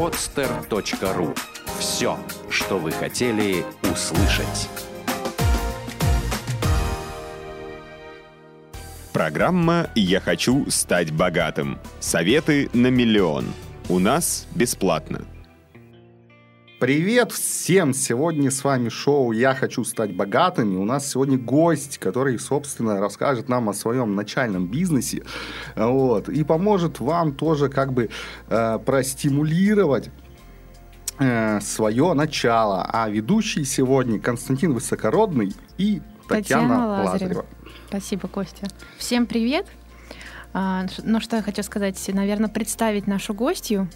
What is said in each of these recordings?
podster.ru. Все, что вы хотели услышать. Программа «Я хочу стать богатым». Советы на миллион. У нас бесплатно. Привет всем! Сегодня с вами шоу «Я хочу стать богатым». И у нас сегодня гость, который, собственно, расскажет нам о своем начальном бизнесе. Вот, и поможет вам тоже как бы э, простимулировать э, свое начало. А ведущий сегодня Константин Высокородный и Татьяна, Татьяна Лазарева. Лазарева. Спасибо, Костя. Всем привет! А, ну, что я хочу сказать, наверное, представить нашу гостью.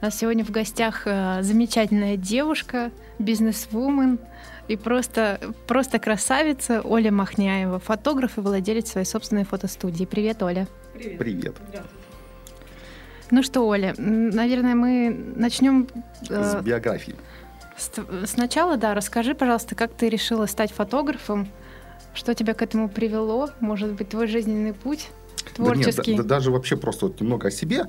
У нас сегодня в гостях э, замечательная девушка, бизнес-вумен и просто, просто красавица Оля Махняева, фотограф и владелец своей собственной фотостудии. Привет, Оля. Привет. Привет. Ну что, Оля, наверное, мы начнем... Э, с биографии. С, сначала, да, расскажи, пожалуйста, как ты решила стать фотографом, что тебя к этому привело, может быть, твой жизненный путь? Творческий. Да нет, да, даже вообще просто вот немного о себе,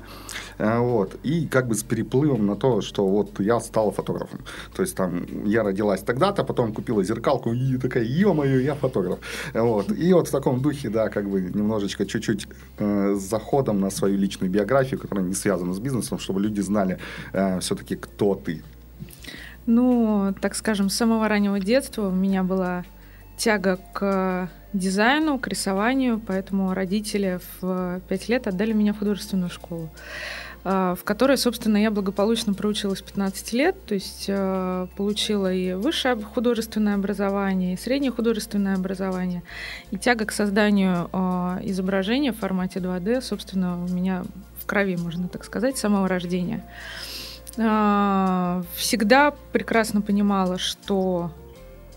э, вот, и как бы с переплывом на то, что вот я стала фотографом. То есть там я родилась тогда-то, потом купила зеркалку и такая, ё-моё, я фотограф. Вот. И вот в таком духе, да, как бы немножечко чуть-чуть э, с заходом на свою личную биографию, которая не связана с бизнесом, чтобы люди знали э, все-таки, кто ты. Ну, так скажем, с самого раннего детства у меня была тяга к дизайну, к рисованию, поэтому родители в 5 лет отдали меня в художественную школу а, в которой, собственно, я благополучно проучилась 15 лет, то есть а, получила и высшее художественное образование, и среднее художественное образование, и тяга к созданию а, изображения в формате 2D, собственно, у меня в крови, можно так сказать, с самого рождения. Всегда прекрасно понимала, что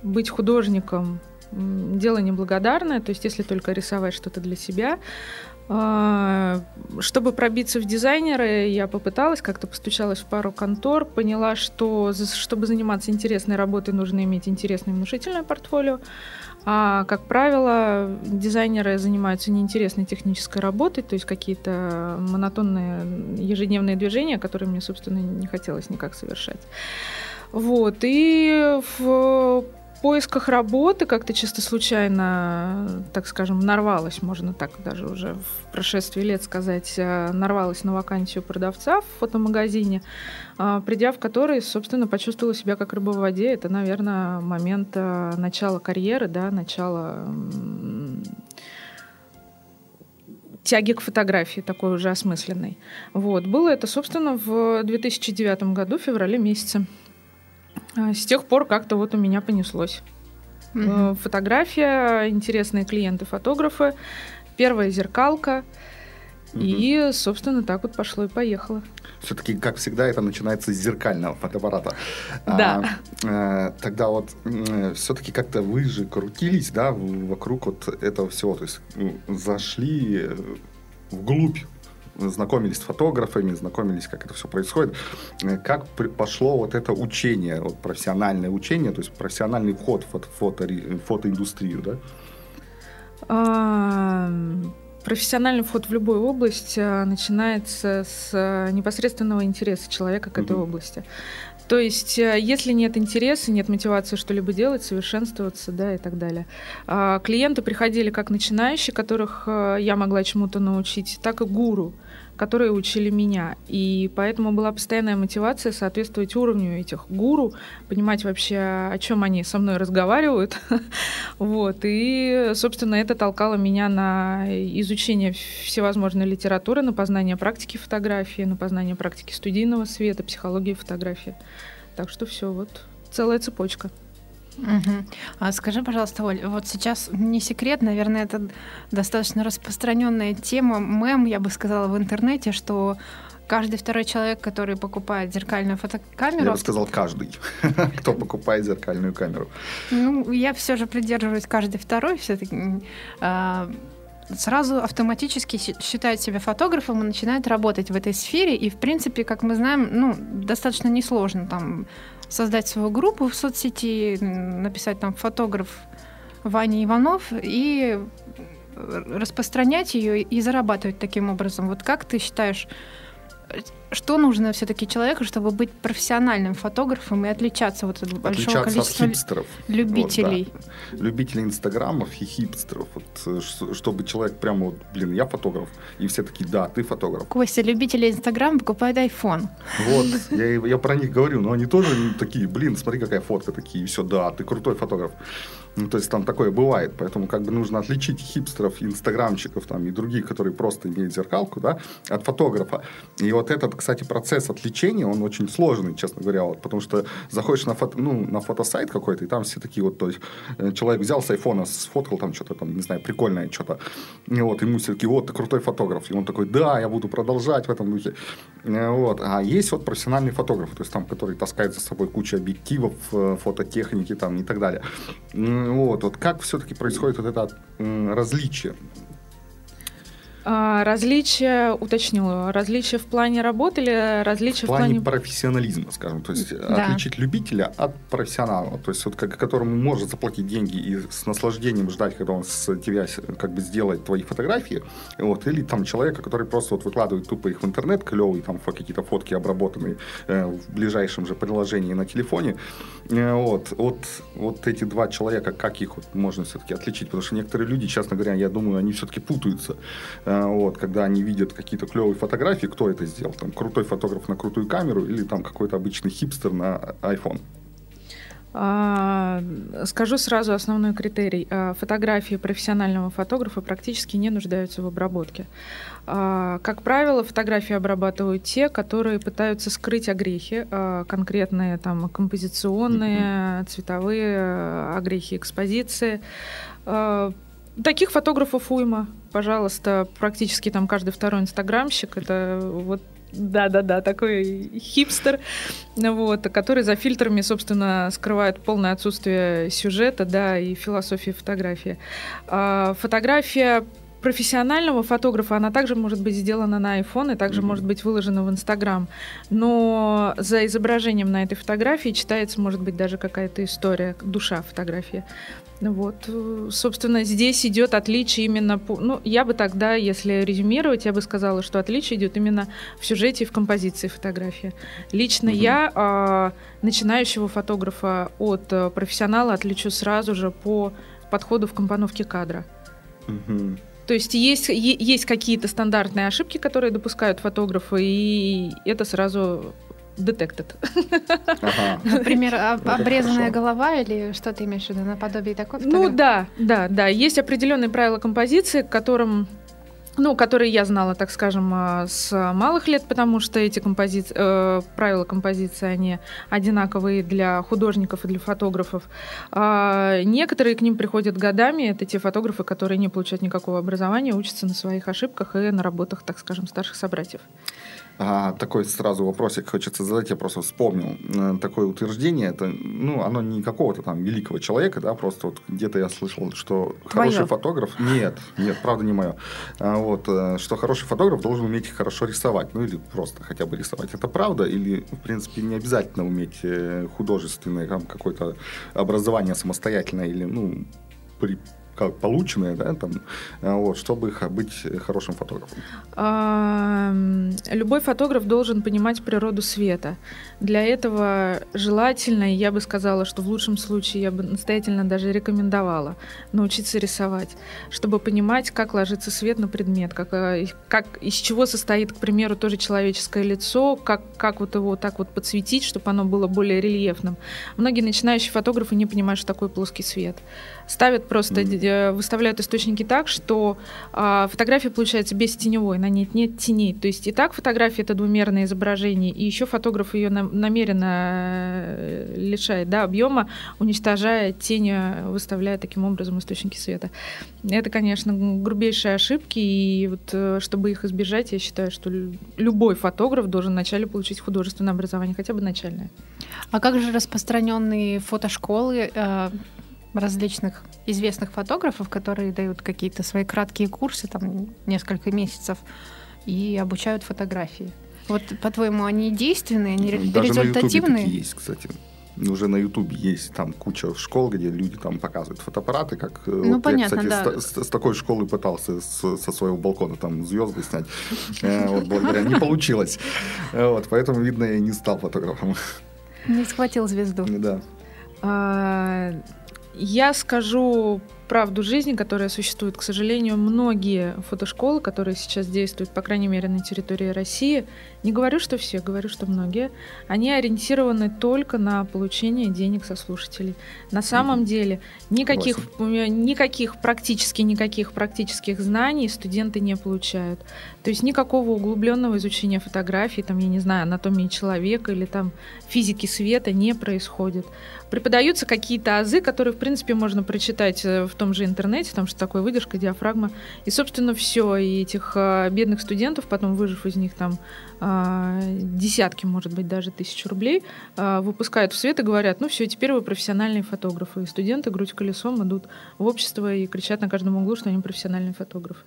быть художником дело неблагодарное, то есть если только рисовать что-то для себя. А, чтобы пробиться в дизайнеры, я попыталась, как-то постучалась в пару контор, поняла, что чтобы заниматься интересной работой, нужно иметь интересное внушительное портфолио. А, как правило, дизайнеры занимаются неинтересной технической работой, то есть какие-то монотонные ежедневные движения, которые мне, собственно, не хотелось никак совершать. Вот. И в поисках работы как-то чисто случайно, так скажем, нарвалась, можно так даже уже в прошествии лет сказать, э, нарвалась на вакансию продавца в фотомагазине, э, придя в который, собственно, почувствовала себя как рыба в воде. Это, наверное, момент э, начала карьеры, да, начала тяги к фотографии такой уже осмысленной. Вот. Было это, собственно, в 2009 году, в феврале месяце. А, с тех пор как-то вот у меня понеслось. Угу. Фотография, интересные клиенты-фотографы, первая зеркалка. Угу. И, собственно, так вот пошло и поехало. Все-таки, как всегда, это начинается с зеркального фотоаппарата. Да. А, э, тогда вот э, все-таки как-то вы же крутились, да, вокруг вот этого всего. То есть зашли вглубь знакомились с фотографами, знакомились, как это все происходит. Э, как пошло вот это учение, вот профессиональное учение, то есть профессиональный вход в фото, фотоиндустрию, да? А, профессиональный вход в любую область а, начинается с а, непосредственного интереса человека к этой области. То есть, если нет интереса, нет мотивации что-либо делать, совершенствоваться, да, и так далее. Клиенты приходили как начинающие, которых я могла чему-то научить, так и гуру которые учили меня. И поэтому была постоянная мотивация соответствовать уровню этих гуру, понимать вообще, о чем они со мной разговаривают. вот. И, собственно, это толкало меня на изучение всевозможной литературы, на познание практики фотографии, на познание практики студийного света, психологии фотографии. Так что все, вот целая цепочка. Угу. А скажи, пожалуйста, Оль, вот сейчас не секрет, наверное, это достаточно распространенная тема, мем, я бы сказала, в интернете, что каждый второй человек, который покупает зеркальную фотокамеру... Я бы сказал, каждый, кто покупает зеркальную камеру. Ну, я все же придерживаюсь каждый второй все-таки а, сразу автоматически считает себя фотографом и начинает работать в этой сфере. И, в принципе, как мы знаем, ну, достаточно несложно там создать свою группу в соцсети, написать там фотограф Ваня Иванов и распространять ее и зарабатывать таким образом. Вот как ты считаешь, что нужно все-таки человеку, чтобы быть профессиональным фотографом и отличаться вот от большого Отличаться от количества хипстеров. любителей? Вот, да. Любителей инстаграмов и хипстеров. Вот, э, чтобы человек прямо вот, блин, я фотограф. И все такие, да, ты фотограф. Костя, любители Инстаграма покупают iPhone. Вот, я, я про них говорю, но они тоже такие, блин, смотри, какая фотка, такие, и все, да, ты крутой фотограф. Ну, то есть там такое бывает, поэтому как бы нужно отличить хипстеров, инстаграмчиков там и других, которые просто имеют зеркалку, да, от фотографа. И вот этот, кстати, процесс отличения, он очень сложный, честно говоря, вот, потому что заходишь на, фото, ну, на фотосайт какой-то, и там все такие вот, то есть э, человек взял с айфона, сфоткал там что-то там, не знаю, прикольное что-то, и вот, ему все такие, вот, ты крутой фотограф, и он такой, да, я буду продолжать в этом духе. Э, Вот. А есть вот профессиональный фотограф, то есть там, который таскает за собой кучу объективов, э, фототехники там и так далее. Вот, вот как все-таки происходит вот это различие? А, различия, уточнила, различия в плане работы или различия В плане профессионализма, скажем, то есть Да. отличить любителя от профессионала, то есть вот как, которому может заплатить деньги и с наслаждением ждать, когда он с тебя как бы сделает твои фотографии, вот, или там человека, который просто вот выкладывает тупо их в интернет, клевые там какие-то фотки обработанные э, в ближайшем же приложении на телефоне, Э, вот, вот, вот эти два человека, как их вот можно все-таки отличить, потому что некоторые люди, честно говоря, я думаю, они все-таки путаются, Э, вот, когда они видят какие-то клевые фотографии, кто это сделал, там, крутой фотограф на крутую камеру или там какой-то обычный хипстер на iPhone. А, Скажу сразу основной критерий. А, Фотографии профессионального фотографа практически не нуждаются в обработке. А, Как правило, фотографии обрабатывают те, которые пытаются скрыть огрехи, а, конкретные там композиционные, цветовые а, огрехи экспозиции. Таких фотографов уйма. Пожалуйста, практически там каждый второй инстаграмщик это вот да-да-да, такой хипстер, вот, который за фильтрами, собственно, скрывает полное отсутствие сюжета, да, и философии фотографии. А фотография профессионального фотографа, она также может быть сделана на iPhone и также Мгм. может быть выложена в Instagram. Но за изображением на этой фотографии читается, может быть, даже какая-то история, душа фотографии. Вот, э, собственно, здесь идет отличие именно по... Ну, я бы тогда, если резюмировать, я бы сказала, что отличие идет именно в сюжете и в композиции фотографии. Лично Мгм. я а, начинающего фотографа от а, профессионала отличу сразу же по подходу в компоновке кадра. Мгм. То есть есть, есть какие-то стандартные ошибки, которые допускают фотографы, и это сразу detected. Ага. Например, об- это обрезанная хорошо. голова или что ты имеешь в виду, наподобие такой Ну да, да, да. Есть определенные правила композиции, к которым ну, которые я знала, так скажем, а, с малых лет, потому что эти компози... э, правила композиции, они одинаковые для художников и для фотографов. А некоторые к ним приходят годами. Это те фотографы, которые не получают никакого образования, учатся на своих ошибках и на работах, так скажем, старших собратьев. А, такой сразу вопросик хочется задать, я просто вспомнил. Э, Такое утверждение, это, ну, оно не какого-то там великого человека, да, просто вот где-то я слышал, что Твоё. хороший фотограф... Нет, нет, правда не мое. вот, э, что хороший фотограф должен уметь хорошо рисовать, ну, или просто хотя бы рисовать. Это правда? Или, в принципе, не обязательно уметь э, художественное там, какое-то образование самостоятельное или, ну, при- как полученное, да, там, э, вот, чтобы х- быть хорошим фотографом. А, Любой фотограф должен понимать природу света. Для этого желательно, я бы сказала, что в лучшем случае я бы настоятельно даже рекомендовала научиться рисовать, чтобы понимать, как ложится свет на предмет, как, и- как из чего состоит, к примеру, тоже человеческое лицо, как, как вот его так вот подсветить, чтобы оно было более рельефным. Многие начинающие фотографы не понимают, что такое плоский свет. Ставят просто, э, выставляют источники так, что а, фотография получается без теневой, на ней нет теней. То есть и так фотография это двумерное изображение, и еще фотограф ее намеренно э, лишает да, объема, уничтожая тень, э, выставляя таким образом источники света. Это, конечно, грубейшие ошибки, и вот чтобы их избежать, я считаю, что лю- любой фотограф должен вначале получить художественное образование, хотя бы начальное. А как же распространенные фотошколы различных известных фотографов, которые дают какие-то свои краткие курсы, там несколько месяцев, и обучают фотографии? Вот, по-твоему, они действенные, они Даже на результативные? такие есть, кстати. уже на Ютубе есть там куча школ, где люди там показывают фотоаппараты, как э, Ну, вот понятно, я, кстати, да. с, с- с такой школы пытался с- со своего балкона там звезды снять, Э, вот благодаря не получилось, Э, вот поэтому видно я не стал фотографом, Не схватил звезду. да. Я скажу правду жизни, которая существует. К сожалению, многие фотошколы, которые сейчас действуют, по крайней мере, на территории России, не говорю, что все, говорю, что многие, они ориентированы только на получение денег со слушателей. На самом деле никаких, никаких, практически никаких практических знаний студенты не получают. То есть никакого углубленного изучения фотографий, там, я не знаю, анатомии человека или там физики света не происходит. Преподаются какие-то азы, которые, в принципе, можно прочитать э, в том же интернете, там что такое выдержка, диафрагма. И, собственно, все. И этих э, бедных студентов, потом выжив из них там а, десятки, может быть, даже тысяч рублей, а, выпускают в свет и говорят, ну все, теперь вы профессиональные фотографы. И студенты грудь колесом идут в общество и кричат на каждом углу, что они профессиональные фотографы.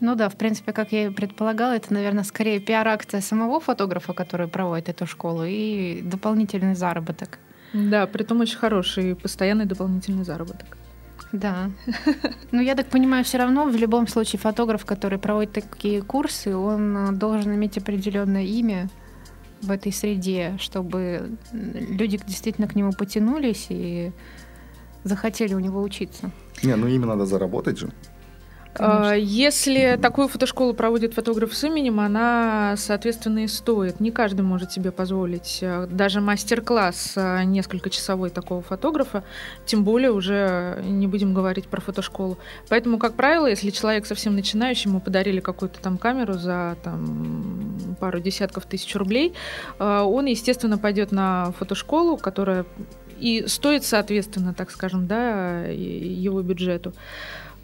Ну да, в принципе, как я и предполагала, это, наверное, скорее пиар-акция самого фотографа, который проводит эту школу, и дополнительный заработок. Да, при том очень хороший постоянный дополнительный заработок. Да. Ну, я так понимаю, все равно в любом случае фотограф, который проводит такие курсы, он э, должен иметь определенное имя в этой среде, чтобы люди действительно к нему потянулись и захотели у него учиться. Не, ну ими надо заработать же. А, Если такую фотошколу проводит фотограф с именем, она, соответственно, и стоит. Не каждый может себе позволить а, даже мастер-класс а, несколько часовой такого фотографа, тем более уже не будем говорить про фотошколу. Поэтому, как правило, если человек совсем начинающий, ему подарили какую-то там камеру за там, пару десятков тысяч рублей, он, естественно, пойдет на фотошколу, которая и стоит, соответственно, так скажем, да, его бюджету.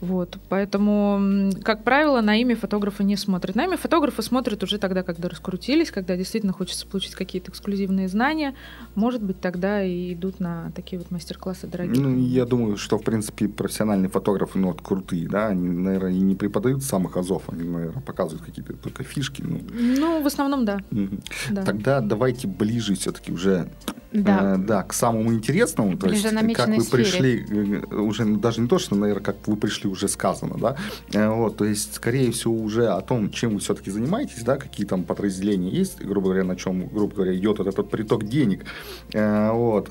Вот, поэтому, как правило, на имя фотографа не смотрят. На имя фотографа смотрят уже тогда, когда раскрутились, когда действительно хочется получить какие-то эксклюзивные знания. Может быть, тогда и идут на такие вот мастер-классы дорогие. Ну, я думаю, что, в принципе, профессиональные фотографы, ну, вот крутые, да, они, наверное, и не преподают самых азов, они, наверное, показывают какие-то только фишки. Ну. Ну, в основном, да. Мгм. да. Тогда давайте ближе все-таки уже Да. Э, да, к самому интересному, то Ближе есть как намеченной вы сфере. пришли, э, уже ну, даже не то, что, наверное, как вы пришли уже сказано, да, Э, вот, то есть, скорее всего, уже о том, чем вы все-таки занимаетесь, да, какие там подразделения есть, грубо говоря, на чем, грубо говоря, идет этот приток денег, Э, вот,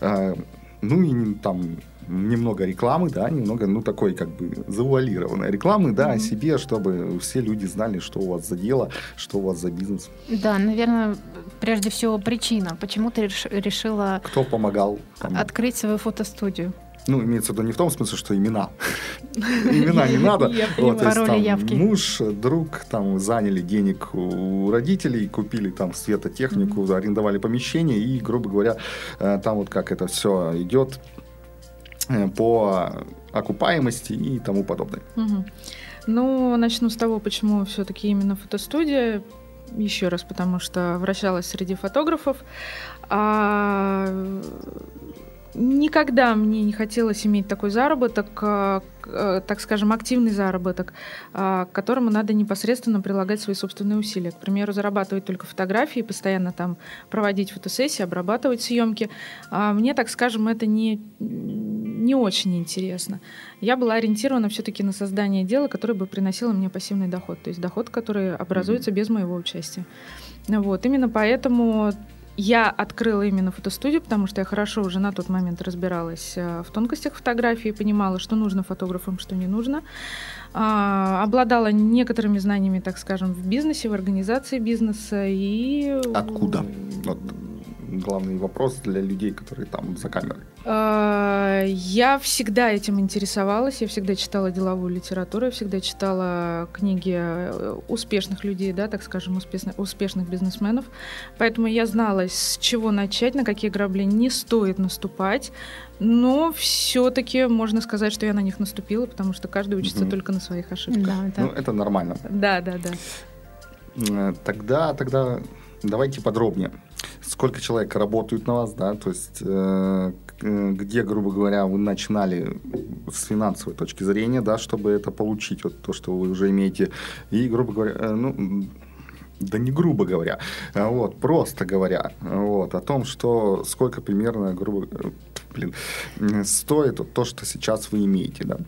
Э, ну и там немного рекламы, да, немного, ну, такой как бы завуалированной рекламы, да, о себе, чтобы все люди знали, что у вас за дело, что у вас за бизнес, Да, наверное, прежде всего причина, почему ты реш- решила кто помогал. там. открыть свою фотостудию. Ну, имеется в виду не в том смысле, что имена. Имена не надо. Вот, Пароли, явки. Муж, друг, там заняли денег у родителей, купили там светотехнику, арендовали помещение и, грубо говоря, э, там вот как это все идет э, по окупаемости и тому подобное. Ну, начну с того, почему все-таки именно фотостудия. Еще раз, потому что вращалась среди фотографов. А никогда мне не хотелось иметь такой заработок, к- э, так скажем, активный заработок, а, к которому надо непосредственно прилагать свои собственные усилия. К примеру, зарабатывать только фотографии, постоянно там проводить фотосессии, обрабатывать съемки. А Мне, так скажем, это не, не очень интересно. Я была ориентирована все-таки на создание дела, которое бы приносило мне пассивный доход, то есть доход, который образуется без моего участия. Вот. Именно поэтому я открыла именно фотостудию, потому что я хорошо уже на тот момент разбиралась э, в тонкостях фотографии, понимала, что нужно фотографам, что не нужно. А, обладала некоторыми знаниями, так скажем, в бизнесе, в организации бизнеса и... Откуда? Главный вопрос для людей, которые там за камерой. А, Я всегда этим интересовалась, я всегда читала деловую литературу, я всегда читала книги э, успешных людей, да, так скажем, успешных, успешных бизнесменов. Поэтому я знала, с чего начать, на какие грабли не стоит наступать. Но все-таки можно сказать, что я на них наступила, потому что каждый учится Мгм. только на своих ошибках. Да, Ну, это это нормально. Да, да, да. Э, Тогда, тогда давайте подробнее. Сколько человек работают на вас, да, то есть э, э, где, грубо говоря, вы начинали с финансовой точки зрения, да, чтобы это получить, вот то, что вы уже имеете, и, грубо говоря, э, ну, да не грубо говоря, а вот, просто говоря, вот, о том, что сколько примерно, грубо, э, блин, стоит то, что сейчас вы имеете, да?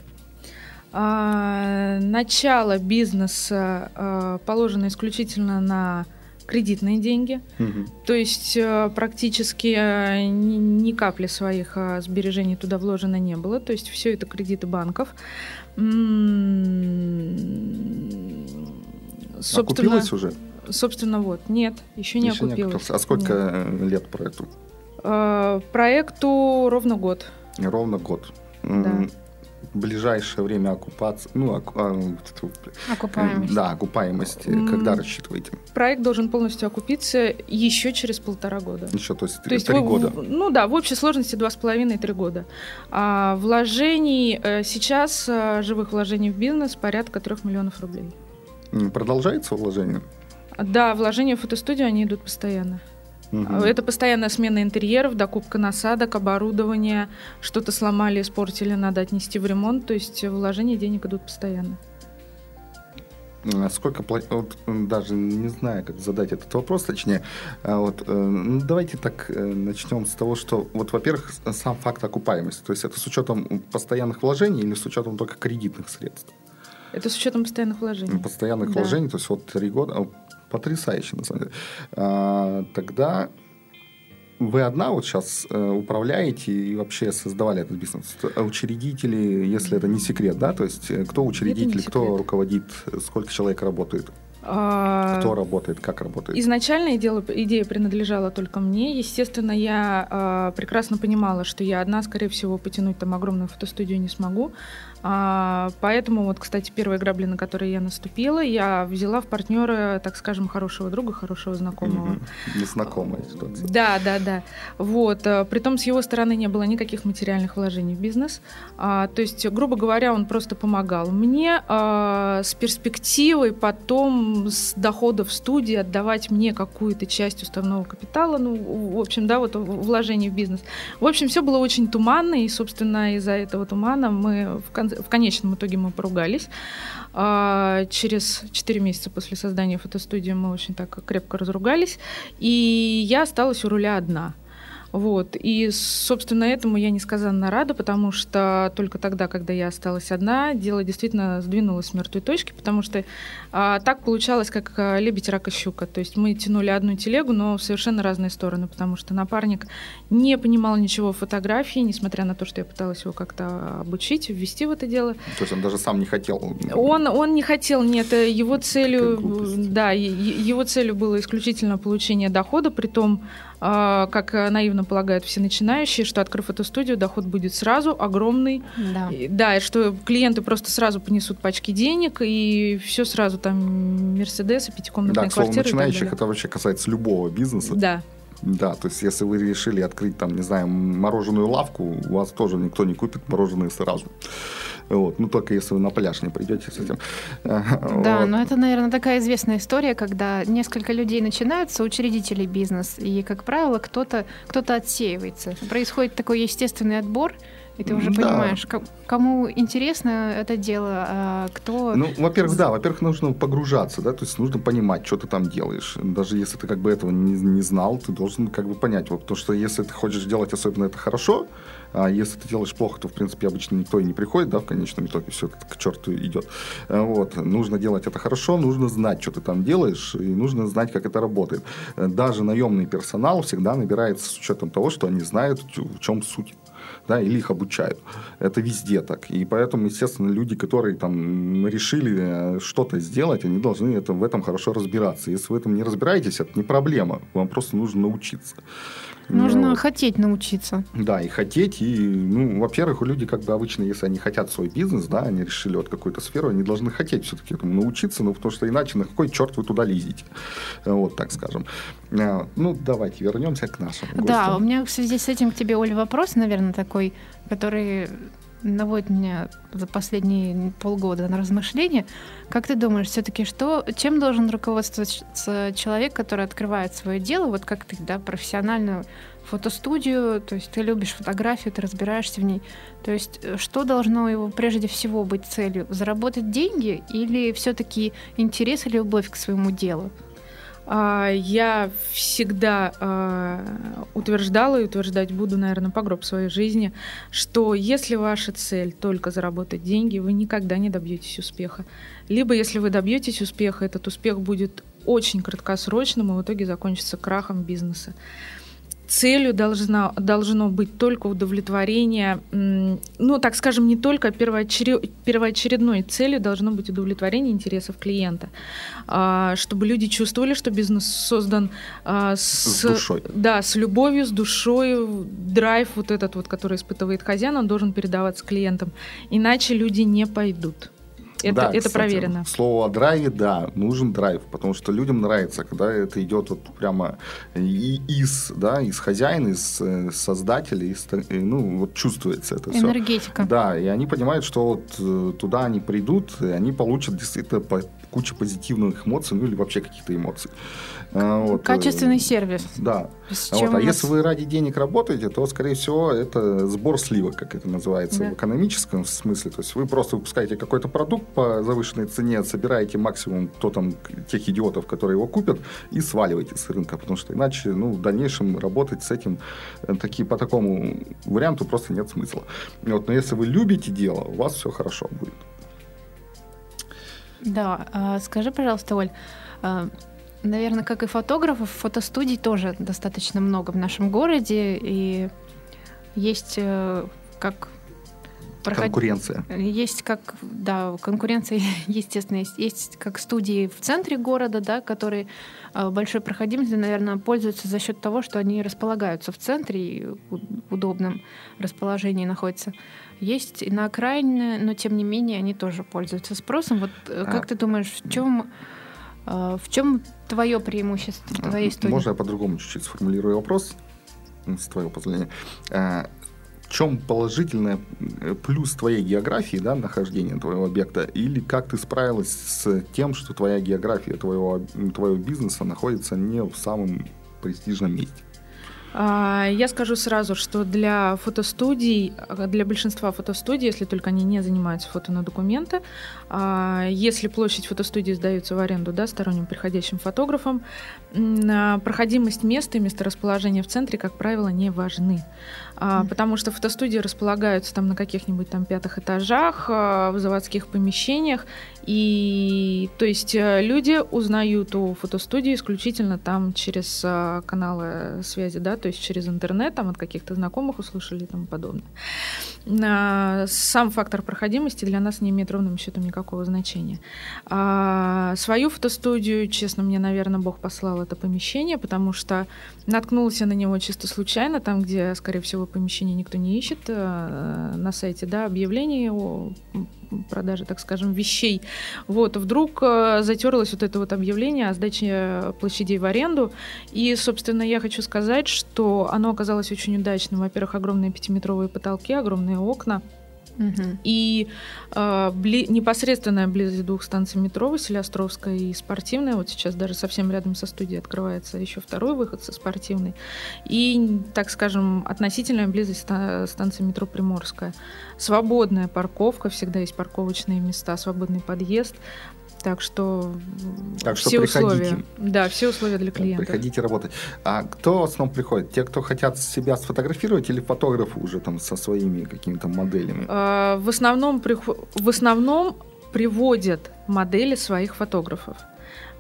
А, начало бизнеса а, положено исключительно на кредитные деньги. Мгм. То есть э, практически э, ни, капли своих э, сбережений туда вложено не было. То есть все это кредиты банков. М, Собственно, Окупилось уже? собственно, вот. Нет, еще не Еще окупилось. окупилось. А сколько Нет. лет проекту? Проекту ровно год. Ровно год. Да. Ближайшее время оккупации, ну, оку- а, Окупаемость. да, окупаемости, М. когда рассчитываете? Проект должен полностью окупиться еще через полтора года. Еще, то есть, То есть три в- года. в- ну да, в общей сложности два с половиной три года. А вложений э, сейчас э, живых вложений в бизнес порядка трех миллионов рублей. Продолжается вложение? Да, вложения в фотостудию они идут постоянно. А Это постоянная смена интерьеров, докупка насадок, оборудования, что-то сломали, испортили, надо отнести в ремонт. То есть вложения денег идут постоянно. А Сколько вот даже не знаю, как задать этот вопрос, точнее, А вот э, ну, давайте так э, начнем с того, что вот, во-первых, сам факт окупаемости, то есть это с учетом постоянных вложений или с учетом только кредитных средств? Это с учетом постоянных вложений. Постоянных Да. вложений, то есть вот три года, потрясающе на самом деле. А, тогда вы одна вот сейчас управляете и вообще создавали этот бизнес? А Учредители, если это не секрет, да? То есть э, кто учредитель, кто руководит, сколько человек работает? А, Кто работает, как работает? Изначально идея, идея принадлежала только мне. Естественно, я а, прекрасно понимала, что я одна, скорее всего, потянуть там огромную фотостудию не смогу. А, поэтому, вот, кстати, первая грабли, на которые я наступила, я взяла в партнера, так скажем, хорошего друга, хорошего знакомого. Мгм. Незнакомая ситуация. Да, да, да. Вот. э, Притом с его стороны не было никаких материальных вложений в бизнес. А, то есть, грубо говоря, он просто помогал мне а, с перспективой потом с доходов студии отдавать мне какую-то часть уставного капитала, ну, в общем, да, вот в- вложений в бизнес. В общем, все было очень туманно, и, собственно, из-за этого тумана мы в, кон- в конечном итоге мы поругались. А, через 4 месяца после создания фотостудии мы очень так крепко разругались, и я осталась у руля одна. Вот. И, собственно, этому я несказанно рада, потому что только тогда, когда я осталась одна, дело действительно сдвинулось с мертвой точки, потому что а, так получалось, как а, лебедь, рак и щука. То есть мы тянули одну телегу, но в совершенно разные стороны, потому что напарник не понимал ничего в фотографии, несмотря на то, что я пыталась его как-то обучить, ввести в это дело. То есть он даже сам не хотел. Он, он не хотел, нет, э, его целью, да, его целью было исключительно получение дохода, при том, а, как э, наивно полагают все начинающие, что открыв эту студию, доход будет сразу огромный, Да. Да, и что клиенты просто сразу понесут пачки денег, и все сразу там Мерседесы, Да, пятикомнатные слову, квартиры. и так начинающих это вообще касается любого бизнеса. Да, Да, то есть если вы решили открыть там, не знаю, мороженую лавку, у вас тоже никто не купит мороженое сразу. Вот. Ну, только если вы на пляж не придете с этим. Да, Вот. но это, наверное, такая известная история, когда несколько людей начинаются, учредителей бизнес, и, как правило, кто-то кто отсеивается. Происходит такой естественный отбор, и ты уже Да. понимаешь, ко- кому интересно это дело, а кто... Ну, во-первых, да, во-первых, нужно погружаться, да, то есть нужно понимать, что ты там делаешь. Даже если ты как бы этого не, не знал, ты должен как бы понять. Вот, потому что если ты хочешь делать особенно это хорошо, а если ты делаешь плохо, то, в принципе, обычно никто и не приходит, да, в конечном итоге все к черту идет. Э, Вот. Нужно делать это хорошо, нужно знать, что ты там делаешь, и нужно знать, как это работает. Даже наемный персонал всегда набирается с учетом того, что они знают, в чем суть да, или их обучают. Это везде так. И поэтому, естественно, люди, которые там решили э, что-то сделать, они должны это, в этом хорошо разбираться. Если вы в этом не разбираетесь, это не проблема. Вам просто нужно научиться. Нужно Ну, вот. хотеть научиться. Да, и хотеть, и, ну, во-первых, люди как бы обычно, если они хотят свой бизнес, да, они решили вот какую-то сферу, они должны хотеть все-таки этому научиться, ну, потому что иначе на какой черт вы туда лезете, Э, вот так скажем. Э, Ну, давайте вернемся к нашему Да, гостю. у меня в связи с этим к тебе, Оля, вопрос, наверное, такой, который наводит меня за последние полгода на размышления. Как ты думаешь, все-таки что, чем должен руководствоваться человек, который открывает свое дело, вот как ты, да, профессиональную фотостудию, то есть ты любишь фотографию, ты разбираешься в ней. То есть э, что должно его прежде всего быть целью? Заработать деньги или все-таки интерес и любовь к своему делу? А, я всегда а, утверждала и утверждать буду, наверное, по гроб своей жизни, что если ваша цель только заработать деньги, вы никогда не добьетесь успеха. Либо если вы добьетесь успеха, этот успех будет очень краткосрочным и в итоге закончится крахом бизнеса целью должна, должно быть только удовлетворение, ну, так скажем, не только первоочеред, первоочередной целью должно быть удовлетворение интересов клиента, а, чтобы люди чувствовали, что бизнес создан а, с, с душой. Да, с любовью, с душой, драйв вот этот вот, который испытывает хозяин, он должен передаваться клиентам, иначе люди не пойдут. Это, да, это кстати, проверено. Слово о драйве, да, нужен драйв, потому что людям нравится, когда это идет вот прямо и из, да, из хозяина, из э, создателя, из, ну, вот чувствуется это все. Энергетика. Да, и они понимают, что вот э, туда они придут, и они получат действительно кучу позитивных эмоций, ну или вообще каких-то эмоций. А, вот. Качественный э, сервис. Да. Вот. А если вы ради денег работаете, то, скорее всего, это сбор сливок, как это называется да. в экономическом смысле. То есть вы просто выпускаете какой-то продукт по завышенной цене, собираете максимум кто там, тех идиотов, которые его купят, и сваливаете с рынка, потому что иначе ну, в дальнейшем работать с этим э, таки, по такому варианту просто нет смысла. Вот. Но если вы любите дело, у вас все хорошо будет. Да, а, скажи, пожалуйста, Оль, а, наверное, как и фотографов, фотостудий тоже достаточно много в нашем городе, и есть э, как проход... конкуренция. Есть как, да, конкуренция, естественно, есть, есть как студии в центре города, да, которые э, большой проходимостью, наверное, пользуются за счет того, что они располагаются в центре и в удобном расположении находятся. Есть и на окраине, но тем не менее они тоже пользуются спросом. Вот э, как а... ты думаешь, в чем в чем твое преимущество в твоей студии? Можно я по-другому чуть-чуть сформулирую вопрос, с твоего позволения. Э, в чем положительный плюс твоей географии, да, нахождения твоего объекта, или как ты справилась с тем, что твоя география твоего, твоего бизнеса находится не в самом престижном месте? А, я скажу сразу, что для фотостудий, для большинства фотостудий, если только они не занимаются фото на документы, а, если площадь фотостудии сдается в аренду да, сторонним приходящим фотографам, а, проходимость места и месторасположение в центре, как правило, не важны. А, потому что фотостудии располагаются там на каких-нибудь там пятых этажах, а, в заводских помещениях, и то есть э, люди узнают о фотостудии исключительно там через а, каналы связи, да, то есть через интернет, там от каких-то знакомых услышали и тому подобное. Сам фактор проходимости для нас не имеет ровным счетом никакого значения. Свою фотостудию, честно, мне, наверное, Бог послал это помещение, потому что наткнулся на него чисто случайно, там, где, скорее всего, помещение никто не ищет э, на сайте, да, объявление о продаже, так скажем, вещей. Вот, вдруг э, затерлось вот это вот объявление о сдаче площадей в аренду. И, собственно, я хочу сказать, что оно оказалось очень удачным. Во-первых, огромные пятиметровые потолки, огромные окна. Угу. И э, бли, непосредственная близость двух станций метро Василиостровская и спортивная. Вот сейчас даже совсем рядом со студией открывается еще второй выход со спортивной. И, так скажем, относительная близость станции метро Приморская. Свободная парковка, всегда есть парковочные места, свободный подъезд. Так что, так что все приходите. условия. Да, все условия для клиента. Приходите работать. А кто в основном приходит? Те, кто хотят себя сфотографировать или фотографы уже там со своими какими-то моделями? А, в основном, в основном приводят модели своих фотографов.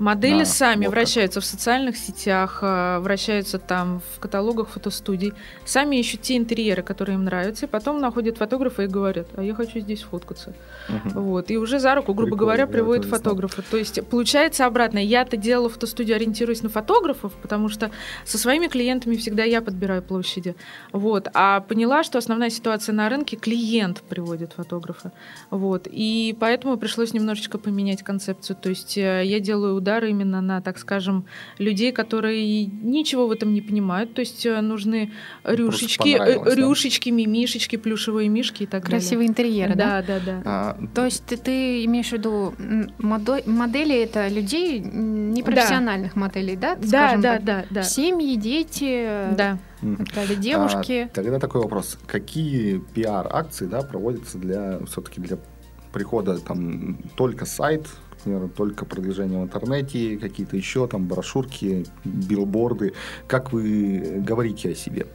Модели а, сами вот вращаются в социальных сетях, а, вращаются там в каталогах фотостудий, сами ищут те интерьеры, которые им нравятся, и потом находят фотографа и говорят, а я хочу здесь фоткаться. Угу. Вот. И уже за руку, грубо Прикольно, говоря, приводят фотографа. То есть получается обратно. Я-то делала фотостудию, ориентируясь на фотографов, потому что со своими клиентами всегда я подбираю площади. Вот. А поняла, что основная ситуация на рынке, клиент приводит фотографа. Вот. И поэтому пришлось немножечко поменять концепцию. То есть э, я делаю удар именно на, так скажем, людей, которые ничего в этом не понимают. То есть э, нужны рюшечки, э, рюшечки, да? мимишечки, плюшевые мишки и так Красивые далее. интерьеры, да? Да, да, да. А, То есть ты, ты имеешь в виду модели это людей непрофессиональных да. моделей, да? Да, да, да, да. Семьи, дети. Да. Далее девушки. А, тогда такой вопрос: какие пиар-акции, да, проводятся для все-таки для прихода там только сайт например, только продвижение в интернете, какие-то еще там брошюрки, билборды. Как вы говорите о себе?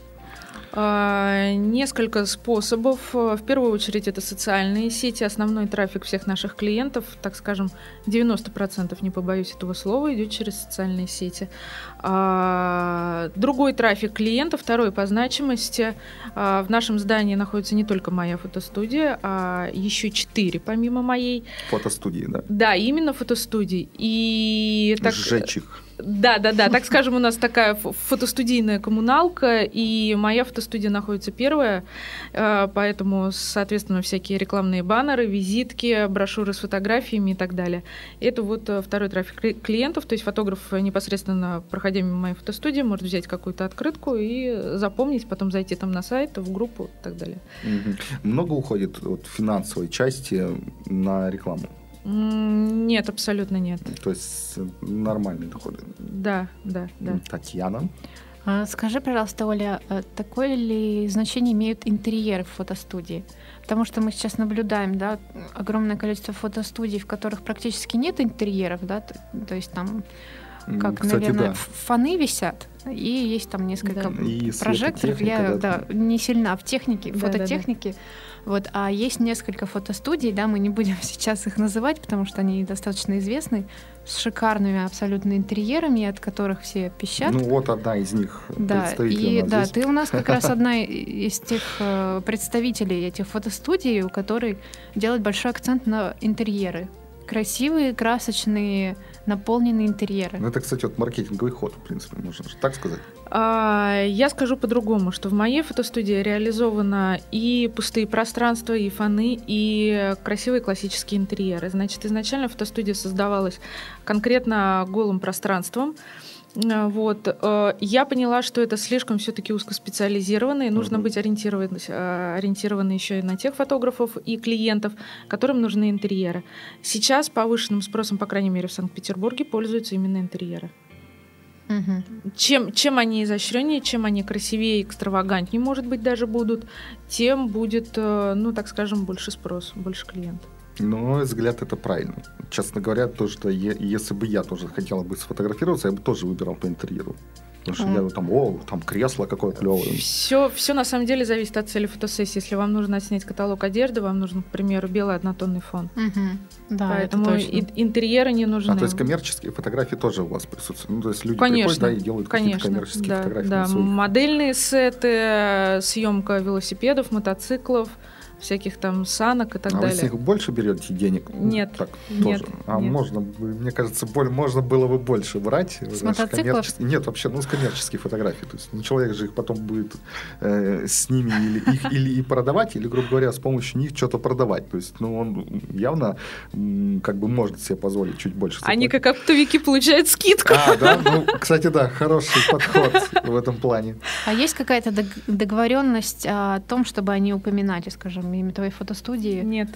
А, несколько способов. В первую очередь это социальные сети. Основной трафик всех наших клиентов, так скажем, 90%, не побоюсь этого слова, идет через социальные сети. А, другой трафик клиентов, второй по значимости. А, в нашем здании находится не только моя фотостудия, а еще четыре помимо моей. Фотостудии, да? Да, именно фотостудии. И так... Сжечь их. Да, да, да. Так скажем, у нас такая фотостудийная коммуналка, и моя фотостудия находится первая, э, поэтому, соответственно, всякие рекламные баннеры, визитки, брошюры с фотографиями и так далее. Это вот э, второй трафик клиентов, то есть фотограф непосредственно, проходя мимо моей фотостудии, может взять какую-то открытку и запомнить, потом зайти там на сайт, в группу и так далее. Много уходит от финансовой части на рекламу? Нет, абсолютно нет. То есть нормальные доходы? Да, да, да. Татьяна? А, скажи, пожалуйста, Оля, а такое ли значение имеют интерьеры в фотостудии? Потому что мы сейчас наблюдаем, да, огромное количество фотостудий, в которых практически нет интерьеров, да, то, то есть там, как, Кстати, наверное, да. фоны висят, и есть там несколько да. прожекторов. Я да, не сильна в технике, да, фототехнике. Да, да. Вот, а есть несколько фотостудий, да, мы не будем сейчас их называть, потому что они достаточно известны, с шикарными абсолютно интерьерами, от которых все пищат. Ну вот одна из них. Да, и да, здесь. ты у нас как раз одна из тех э, представителей этих фотостудий, у которой делает большой акцент на интерьеры. Красивые, красочные, наполненные интерьеры. Ну, это, кстати, вот маркетинговый ход, в принципе, можно так сказать. А, я скажу по-другому, что в моей фотостудии реализовано и пустые пространства, и фоны, и красивые классические интерьеры. Значит, изначально фотостудия создавалась конкретно голым пространством, вот. Э, я поняла, что это слишком все-таки узкоспециализированно, и нужно mm-hmm. быть ориентирован, э, ориентированы еще и на тех фотографов и клиентов, которым нужны интерьеры. Сейчас повышенным спросом, по крайней мере, в Санкт-Петербурге пользуются именно интерьеры. Угу. Чем, чем они изощреннее, чем они красивее, экстравагантнее, может быть, даже будут, тем будет, э, ну, так скажем, больше спрос, больше клиентов. На мой взгляд, это правильно. Честно говоря, то, что е- если бы я тоже хотела бы сфотографироваться, я бы тоже выбирал по интерьеру. Потому что mm. я там, о, там кресло какое клевое. Все, все на самом деле зависит от цели фотосессии. Если вам нужно снять каталог одежды, вам нужен, к примеру, белый однотонный фон. Mm-hmm. Да, Поэтому и, интерьеры не нужны. А то есть коммерческие фотографии тоже у вас присутствуют? Ну, то есть люди конечно, приходят да, и делают конечно, какие-то коммерческие да, фотографии. Да, модельные сеты, съемка велосипедов, мотоциклов всяких там санок и так а далее. А вы с них больше берете денег? Нет. Так, нет, тоже. А нет. можно, мне кажется, боль, можно было бы больше брать. С мотоциклов? Нет, вообще, ну, с коммерческих фотографий. То есть ну, человек же их потом будет э, с ними или их или и продавать, или, грубо говоря, с помощью них что-то продавать. То есть, ну, он явно как бы может себе позволить чуть больше. Заплатить. Они как оптовики получают скидку. А, да? Ну, кстати, да, хороший подход в этом плане. А есть какая-то договоренность о том, чтобы они упоминали, скажем, имя твоей фотостудии? Нет.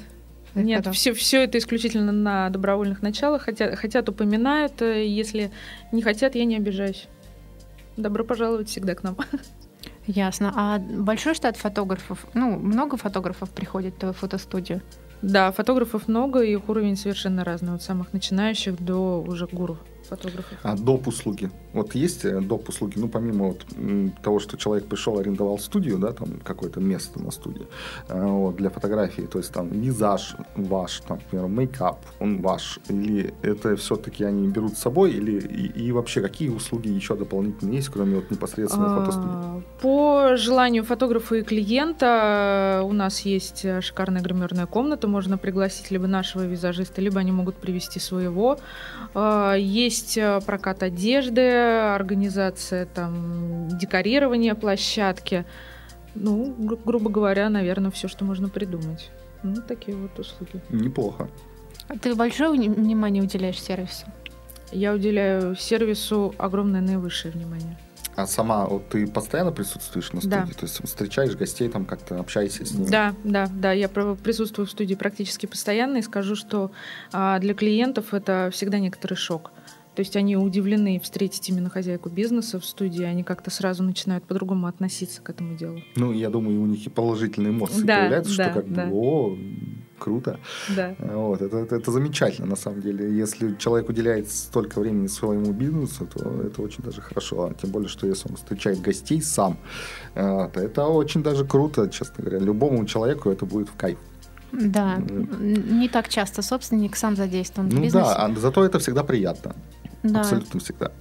Нет, все, все это исключительно на добровольных началах. Хотят, хотят, упоминают. Э, если не хотят, я не обижаюсь. Добро пожаловать всегда к нам. Ясно. А большой штат фотографов? Ну, много фотографов приходит в твою фотостудию? Да, фотографов много, и их уровень совершенно разный. От самых начинающих до уже гуру фотографов. А доп. услуги? Вот есть э, доп. услуги? Ну, помимо вот того, что человек пришел, арендовал студию, да, там какое-то место на студии э, вот, для фотографии, то есть там визаж ваш, там, например, мейкап, он ваш, или это все-таки они берут с собой, или и, и вообще какие услуги еще дополнительно есть, кроме вот непосредственно а, фотостудии? По желанию фотографа и клиента у нас есть шикарная гримерная комната, можно пригласить либо нашего визажиста, либо они могут привести своего. А, есть есть э, прокат одежды, организация там декорирования площадки. Ну, гру- грубо говоря, наверное, все, что можно придумать. Ну, такие вот услуги. Неплохо. А ты большое внимание уделяешь сервису? Я уделяю сервису огромное наивысшее внимание. А сама вот ты постоянно присутствуешь на студии? Да. То есть встречаешь гостей, там как-то общаешься с ними? Да, да, да. Я присутствую в студии практически постоянно и скажу, что а, для клиентов это всегда некоторый шок. То есть они удивлены встретить именно хозяйку бизнеса в студии, они как-то сразу начинают по-другому относиться к этому делу. Ну, я думаю, у них и положительные эмоции да, появляются, да, что как да. бы, о, круто. Да. Вот, это, это, это замечательно, на самом деле. Если человек уделяет столько времени своему бизнесу, то это очень даже хорошо. А тем более, что если он встречает гостей сам, э, то это очень даже круто, честно говоря. Любому человеку это будет в кайф. Да, не так часто собственник сам задействован в Ну бизнесе. да, а зато это всегда приятно. Да. Абсолютно всегда.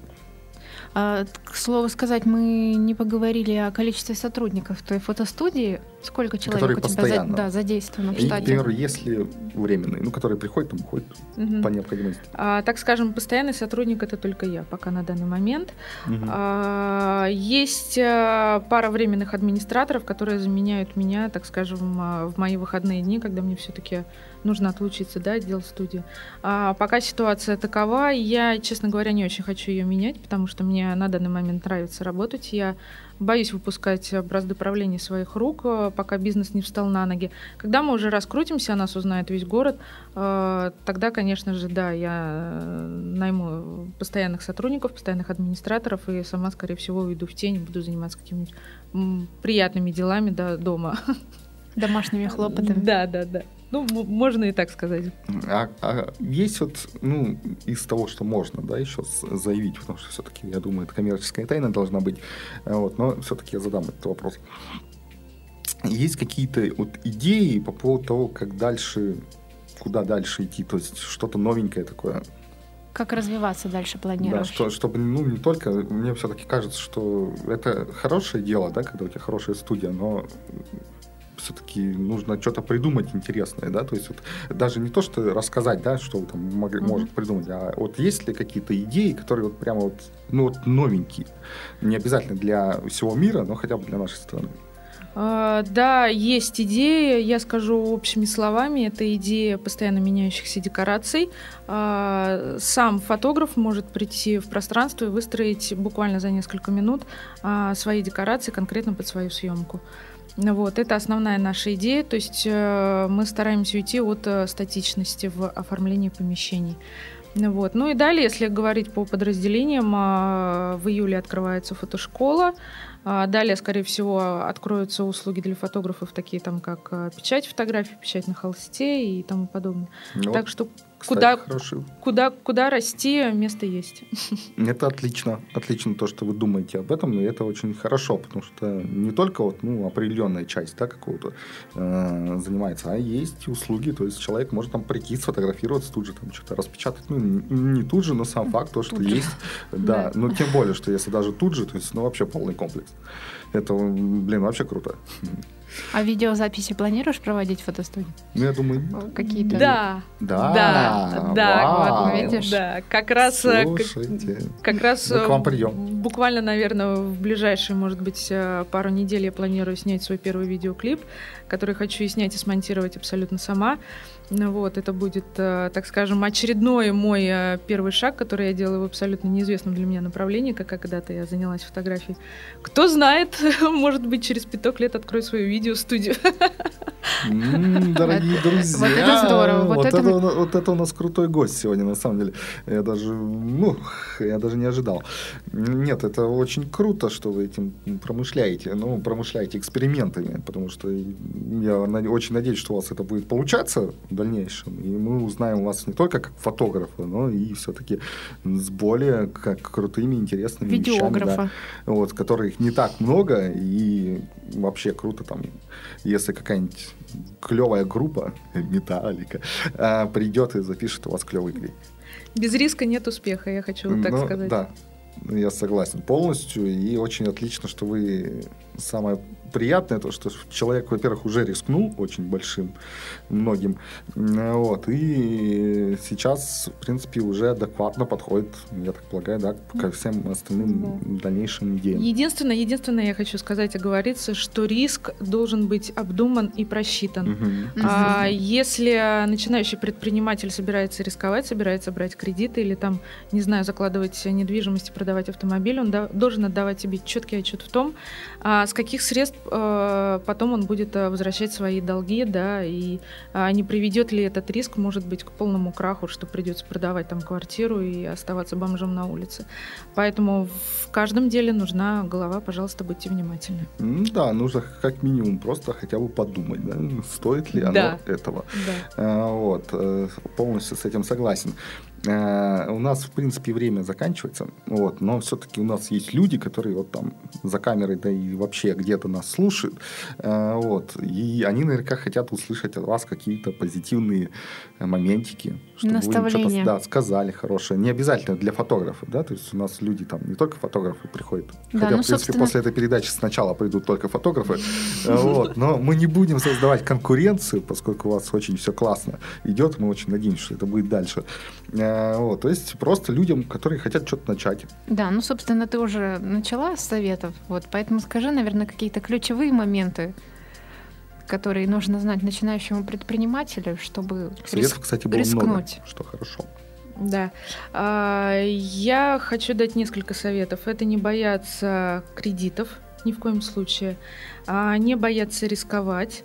А, к слову сказать, мы не поговорили о количестве сотрудников в твоей фотостудии. Сколько человек Которые у тебя за- да, задействовано в И, штате? например, если временные, ну, которые приходят, там уходят Мгм. по необходимости. А, так скажем, постоянный сотрудник это только я, пока на данный момент. Мгм. А, Есть а, пара временных администраторов, которые заменяют меня, так скажем, а, в мои выходные дни, когда мне все-таки нужно отлучиться, да, отдел студии. А пока ситуация такова, я, честно говоря, не очень хочу ее менять, потому что мне на данный момент нравится работать. Я боюсь выпускать бразды правления своих рук, а, пока бизнес не встал на ноги. Когда мы уже раскрутимся, нас узнает весь город, а, тогда, конечно же, да, я э, найму постоянных сотрудников, постоянных администраторов и сама, скорее всего, уйду в тень буду заниматься какими-нибудь приятными делами да, дома. Домашними хлопотами. Да, да, да. Ну, можно и так сказать. А, а есть вот, ну, из того, что можно, да, еще заявить, потому что все-таки, я думаю, это коммерческая тайна должна быть, А вот, но все-таки я задам этот вопрос. Есть какие-то вот идеи по поводу того, как дальше, куда дальше идти, то есть что-то новенькое такое, Как развиваться дальше да, планируешь? что, чтобы, ну, не только, мне все-таки кажется, что это хорошее дело, да, когда у тебя хорошая студия, но все-таки нужно что-то придумать интересное, да, то есть вот даже не то, что рассказать, да, что вы там могли, Мгм. может придумать, а вот есть ли какие-то идеи, которые вот прямо вот, ну, вот новенькие, не обязательно для всего мира, но хотя бы для нашей страны. А, Да, есть идея, я скажу общими словами, это идея постоянно меняющихся декораций. А, Сам фотограф может прийти в пространство и выстроить буквально за несколько минут а, свои декорации конкретно под свою съемку. Вот, это основная наша идея, то есть э, мы стараемся уйти от э, статичности в оформлении помещений. Вот. Ну и далее, если говорить по подразделениям, а, в июле открывается фотошкола, Далее, скорее всего, откроются услуги для фотографов, такие там, как печать фотографий, печать на холсте и тому подобное. Ну, так что кстати, куда- хороший. куда, куда расти, место есть. Это отлично, отлично то, что вы думаете об этом, и это очень хорошо, потому что не только вот, ну, определенная часть да, какого-то э, занимается, а есть услуги, то есть человек может там прийти, сфотографироваться, тут же там что-то распечатать, ну, не, тут же, но сам факт, то, что Тут же. есть, да, Да. ну, тем более, что если даже тут же, то есть, ну, вообще полный комплекс. Это, блин, вообще круто. А видеозаписи планируешь проводить в фотостудии? Ну, я думаю, Какие-то? Да, да, да, да, вау. вот видишь. да, как раз, э, как- Слушайте, как раз Мы к вам э, придем. буквально, наверное, в ближайшие, может быть, э, пару недель я планирую снять свой первый видеоклип, который хочу и снять, и смонтировать абсолютно сама. Ну Вот, это будет, э, так скажем, очередной мой э, первый шаг, который я делаю в абсолютно неизвестном для меня направлении, как когда-то я занялась фотографией. Кто знает, может быть, через пяток лет открою свою видеостудию. М, Дорогие друзья, вот это здорово, вот Вот это это, вот это у нас крутой гость сегодня, на самом деле. Я даже, ну, я даже не ожидал. Нет, это очень круто, что вы этим промышляете. Ну, промышляете экспериментами, потому что я очень надеюсь, что у вас это будет получаться дальнейшем. И мы узнаем вас не только как фотографа, но и все-таки с более как крутыми, интересными вещами. да Видеографа. вот, которых не так много, и вообще круто там, если какая-нибудь клевая группа, металлика, а, придет и запишет у вас клевый клип. Без риска нет успеха, я хочу вот так Ну, сказать. Да, я согласен полностью, и очень отлично, что вы самое приятное, то, что человек, во-первых, уже рискнул очень большим, многим, М, вот, и сейчас, в принципе, уже адекватно подходит, я так полагаю, да, ко всем остальным дальнейшим идеям. Единственное, единственное, я хочу сказать, оговориться, что риск должен быть обдуман и просчитан. Мгм. А если начинающий предприниматель собирается рисковать, собирается брать кредиты или там, не знаю, закладывать недвижимость и продавать продавать автомобиль, он да, должен отдавать себе четкий отчет в том, а, с каких средств а, потом он будет а, возвращать свои долги, да, и а, не приведет ли этот риск, может быть, к полному краху, что придется продавать там квартиру и оставаться бомжом на улице. Поэтому в каждом деле нужна голова, пожалуйста, будьте внимательны. Да, нужно как минимум просто хотя бы подумать, да, стоит ли оно да. этого. Да. А, вот, э, полностью с этим согласен. Э, у нас, в принципе, время заканчивается, вот, но все-таки у нас есть люди, которые вот там за камерой, да и вообще где-то нас слушают, э, вот, и они наверняка хотят услышать от вас какие-то позитивные моментики, чтобы вы что-то да, сказали хорошее. Не обязательно для фотографов, да, то есть у нас люди там не только фотографы приходят, да, хотя, ну, в принципе, собственно... после этой передачи сначала придут только фотографы, э, вот, но мы не будем создавать конкуренцию, поскольку у вас очень все классно идет, мы очень надеемся, что это будет дальше. Э, вот, то есть просто людям, которые хотят что-то начать. Да, ну, собственно, ты уже начала с советов, вот, поэтому скажи, наверное, какие-то ключевые моменты, которые нужно знать начинающему предпринимателю, чтобы Советов, риск... кстати, было рискнуть. много, что хорошо. Да. А, я хочу дать несколько советов. Это не бояться кредитов ни в коем случае, а не бояться рисковать,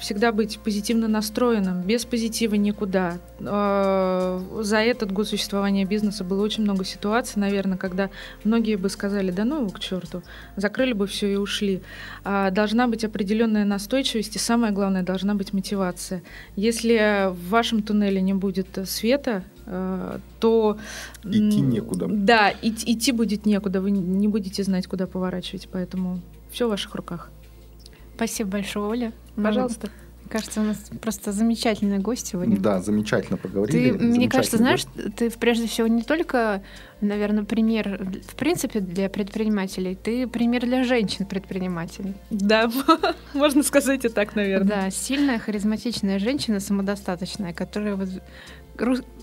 всегда быть позитивно настроенным, без позитива никуда. А, за этот год существования бизнеса было очень много ситуаций, наверное, когда многие бы сказали, да ну к черту, закрыли бы все и ушли. А, должна быть определенная настойчивость и самое главное, должна быть мотивация. Если в вашем туннеле не будет света, то... Идти некуда. Да, идти будет некуда, вы не будете знать, куда поворачивать, поэтому все в ваших руках. Спасибо большое, Оля. Пожалуйста. Мне кажется, у нас просто замечательный гость сегодня. Да, замечательно поговорили. Ты, мне кажется, знаешь, гость. ты прежде всего не только, наверное, пример, в принципе, для предпринимателей, ты пример для женщин-предпринимателей. Да, можно сказать и так, наверное. Да, сильная, харизматичная женщина, самодостаточная, которая вот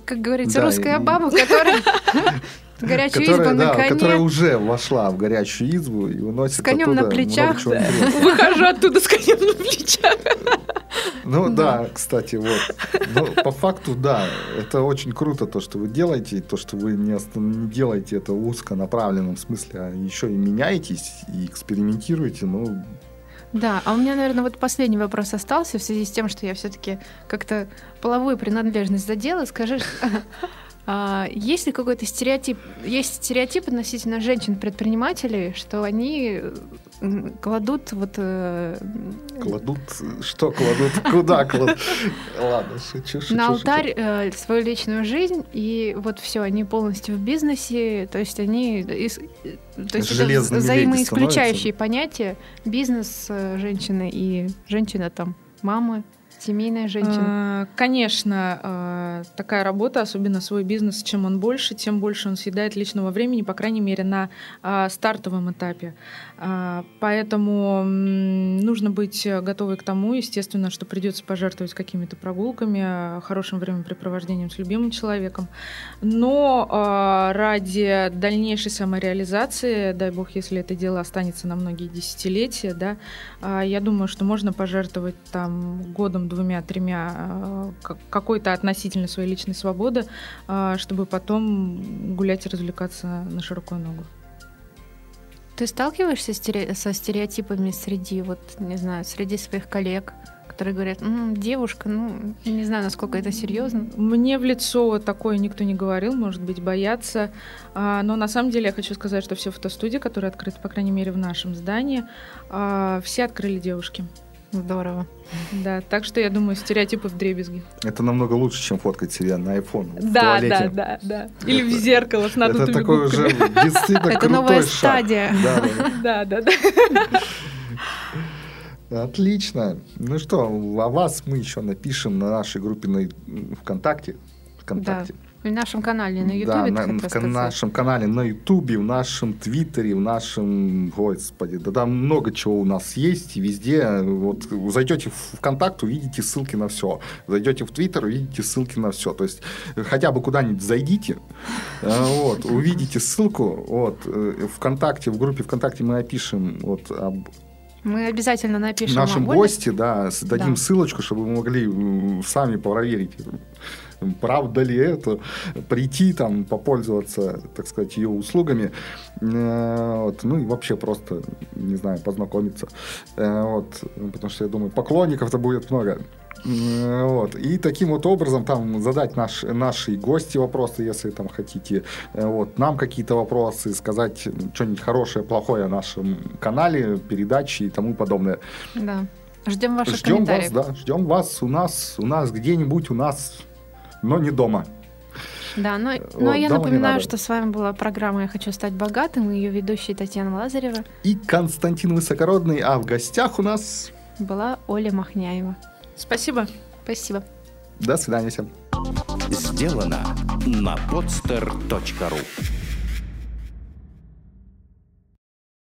как говорится, да, русская и... баба, которая горячую которая, избу да, на коне. Которая уже вошла в горячую избу и уносит С конем на плечах. Да. Выхожу оттуда с конем на плечах. Ну да. да, кстати, вот. Ну, по факту, да, это очень круто, то, что вы делаете, то, что вы не, не делаете это в узконаправленном смысле, а еще и меняетесь, и экспериментируете, ну, да, а у меня, наверное, вот последний вопрос остался в связи с тем, что я все-таки как-то половую принадлежность задела. Скажи, а, есть ли какой-то стереотип? Есть стереотип относительно женщин-предпринимателей, что они кладут вот... Э, кладут? Что кладут? Куда кладут? Ладно, шучу, шучу. На алтарь э, свою личную жизнь, и вот все, они полностью в бизнесе, то есть они... То есть это взаимоисключающие понятия бизнес э, женщины и женщина там мамы, Семейная женщина. А, конечно, а, такая работа, особенно свой бизнес, чем он больше, тем больше он съедает личного времени, по крайней мере, на а, стартовом этапе. Поэтому нужно быть готовой к тому, естественно, что придется пожертвовать какими-то прогулками, хорошим времяпрепровождением с любимым человеком. Но ради дальнейшей самореализации, дай бог, если это дело останется на многие десятилетия, да, я думаю, что можно пожертвовать там годом двумя-тремя э, какой-то относительно своей личной свободы, э, чтобы потом гулять и развлекаться на широкую ногу. Ты сталкиваешься со стереотипами среди, вот, не знаю, среди своих коллег, которые говорят, М, девушка, ну, не знаю, насколько это серьезно. Мне в лицо такое никто не говорил, может быть, боятся. А, но на самом деле я хочу сказать, что все фотостудии, которые открыты, по крайней мере, в нашем здании, а, все открыли девушки. Здорово. Да, так что я думаю, стереотипы в дребезги. Это намного лучше, чем фоткать себя на iPhone. Да, да, да, да. Или в зеркало с надутыми Это такой уже действительно Это новая стадия. Да, да, да. Отлично. Ну что, о вас мы еще напишем на нашей группе на ВКонтакте. ВКонтакте. Да. В нашем канале на Ютубе. Да, на, в нашем канале на Ютубе, в нашем Твиттере, в нашем, господи, да там много чего у нас есть, везде, вот, зайдете в ВКонтакт, увидите ссылки на все, зайдете в Твиттер, увидите ссылки на все, то есть хотя бы куда-нибудь зайдите, э, вот, увидите ссылку, вот, э, ВКонтакте, в группе ВКонтакте мы напишем вот об Мы обязательно напишем Нашим гости, да, дадим Да. ссылочку, чтобы вы могли сами проверить, правда ли это, прийти там, попользоваться, так сказать, ее услугами. Э, Вот. Ну и вообще просто, не знаю, познакомиться. Э, Вот. Потому что я думаю, поклонников-то будет много. Э, Вот. И таким вот образом там задать наш, наши гости вопросы, если там хотите. Э, Вот. Нам какие-то вопросы, сказать что-нибудь хорошее, плохое о нашем канале, передаче и тому подобное. Да. Ждем ваших Ждем вас, комментариев. да, ждем вас у нас, у нас где-нибудь у нас, но не дома. Да, но, Вот, но я дома не напоминаю, надо. что с вами была программа «Я хочу стать богатым» и ее ведущая Татьяна Лазарева И Константин Высокородный, а в гостях у нас... была Оля Махняева. Спасибо. Спасибо. До свидания всем. Сделано на podster.ru